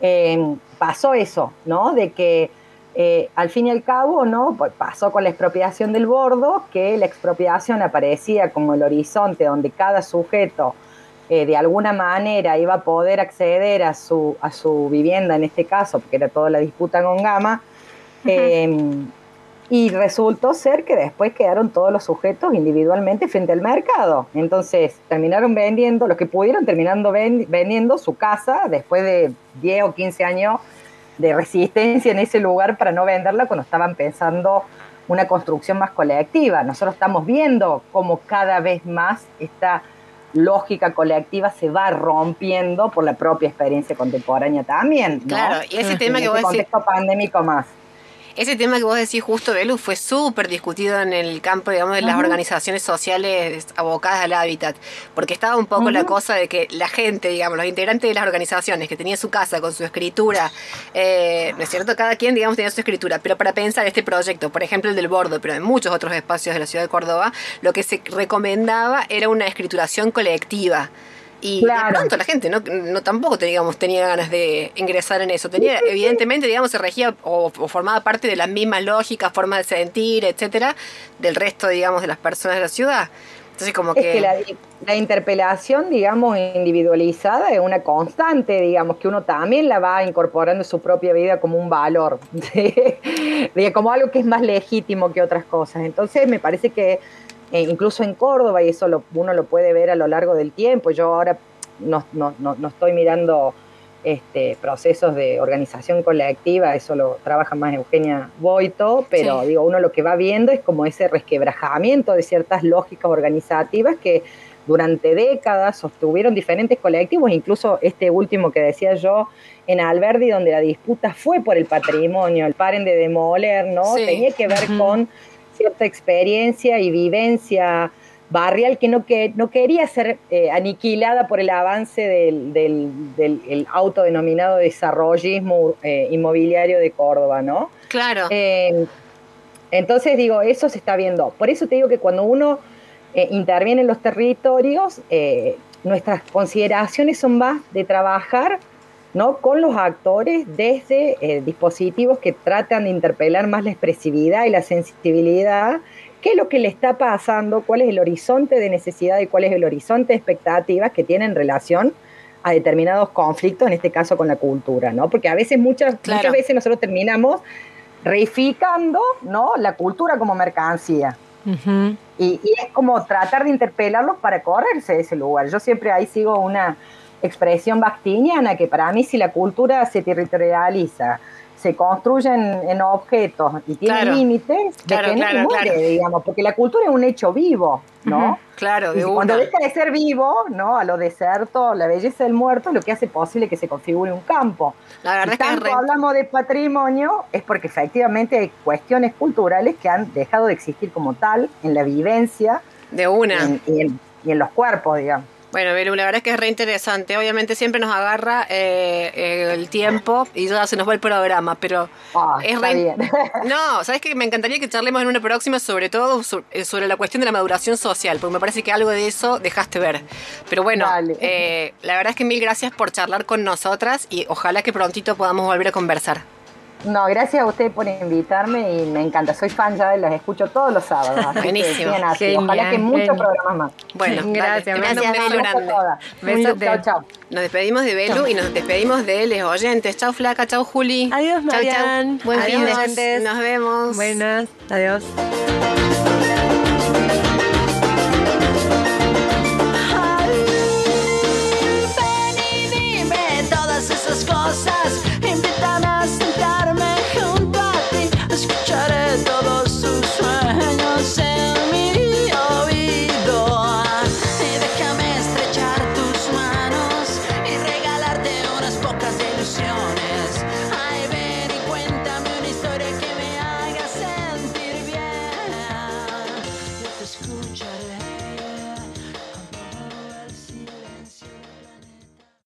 eh, pasó eso, ¿no? De que eh, al fin y al cabo, ¿no? Pues pasó con la expropiación del bordo, que la expropiación aparecía como el horizonte donde cada sujeto eh, de alguna manera iba a poder acceder a su, a su vivienda, en este caso, porque era toda la disputa con Gama, eh, y resultó ser que después quedaron todos los sujetos individualmente frente al mercado. Entonces terminaron vendiendo, los que pudieron terminando ven- vendiendo su casa después de 10 o 15 años de resistencia en ese lugar para no venderla cuando estaban pensando una construcción más colectiva. Nosotros estamos viendo cómo cada vez más esta lógica colectiva se va rompiendo por la propia experiencia contemporánea también. ¿no? Claro, y ese tema En que este vos decís, contexto pandémico más. Ese tema que vos decís justo, Belu, fue súper discutido en el campo, digamos, de las organizaciones sociales abocadas al hábitat, porque estaba un poco la cosa de que la gente, digamos, los integrantes de las organizaciones que tenían su casa con su escritura, eh, ¿no es cierto? Cada quien, digamos, tenía su escritura, pero para pensar este proyecto, por ejemplo el del Bordo, pero en muchos otros espacios de la ciudad de Córdoba, lo que se recomendaba era una escrituración colectiva. Y Claro. de pronto la gente no, no tampoco digamos, tenía ganas de ingresar en eso. Tenía, evidentemente, digamos, se regía o, o formaba parte de las mismas lógicas, formas de sentir, etcétera, del resto, digamos, de las personas de la ciudad. Entonces, como Es que. que la, la interpelación, digamos, individualizada es una constante, digamos, que uno también la va incorporando en su propia vida como un valor, como algo que es más legítimo que otras cosas. Entonces, me parece que eh, incluso en Córdoba, y eso lo- uno lo puede ver a lo largo del tiempo, yo ahora no, no- no- no estoy mirando este, procesos de organización colectiva, eso lo trabaja más Eugenia Boito, pero Sí. digo, uno lo que va viendo es como ese resquebrajamiento de ciertas lógicas organizativas que durante décadas sostuvieron diferentes colectivos, incluso este último que decía yo en Alberdi, donde la disputa fue por el patrimonio, el paren de demoler, ¿no? Sí. Tenía que ver con cierta experiencia y vivencia barrial que no, que, no quería ser eh, aniquilada por el avance del, del, del- el autodenominado desarrollismo eh, inmobiliario de Córdoba, ¿no? Claro. Eh, entonces digo, eso se está viendo. Por eso te digo que cuando uno interviene en los territorios, nuestras consideraciones son más de trabajar ¿no? con los actores desde eh, dispositivos que tratan de interpelar más la expresividad y la sensibilidad, qué es lo que le está pasando, cuál es el horizonte de necesidad y cuál es el horizonte de expectativas que tienen en relación a determinados conflictos, en este caso con la cultura, ¿no? Porque a veces, muchas, Claro. muchas veces nosotros terminamos reificando ¿no? la cultura como mercancía. Y, y es como tratar de interpelarlos para correrse de ese lugar. Yo siempre ahí sigo una expresión bactiniana que para mí si la cultura se territorializa, se construye en, objetos y tiene Claro. límites, Claro, degenera y claro, muere, digamos, porque la cultura es un hecho vivo, ¿no? Claro, Y de cuando deja de ser vivo, ¿no? A lo deserto, la belleza del muerto, es lo que hace posible que se configure un campo. La verdad es que hablamos de patrimonio, es porque efectivamente hay cuestiones culturales que han dejado de existir como tal en la vivencia de y una. en, y en- y en los cuerpos, digamos. Bueno, Belu, la verdad es que es re interesante. Obviamente siempre nos agarra eh, eh, el tiempo y ya se nos va el programa, pero Ah, es re- bien. No, ¿sabes qué? Me encantaría que charlemos en una próxima sobre todo so- sobre la cuestión de la maduración social, porque me parece que algo de eso dejaste ver. Pero bueno, eh, la verdad es que mil gracias por charlar con nosotras y ojalá que prontito podamos volver a conversar. No, gracias a usted por invitarme y me encanta. Soy fan ya, las escucho todos los sábados. así que Buenísimo. sigan así. Genial, Ojalá que muchos genial. programas más. Bueno, Gracias, un gracias, beso Belu. grande. Besote. Chao, chao. Nos despedimos de Belu y nos despedimos de les oyentes. Chau, Flaca, chau, Juli. Adiós, Chau, chau. Marian. Buen fin de Adiós. Nos vemos. Buenas. Adiós.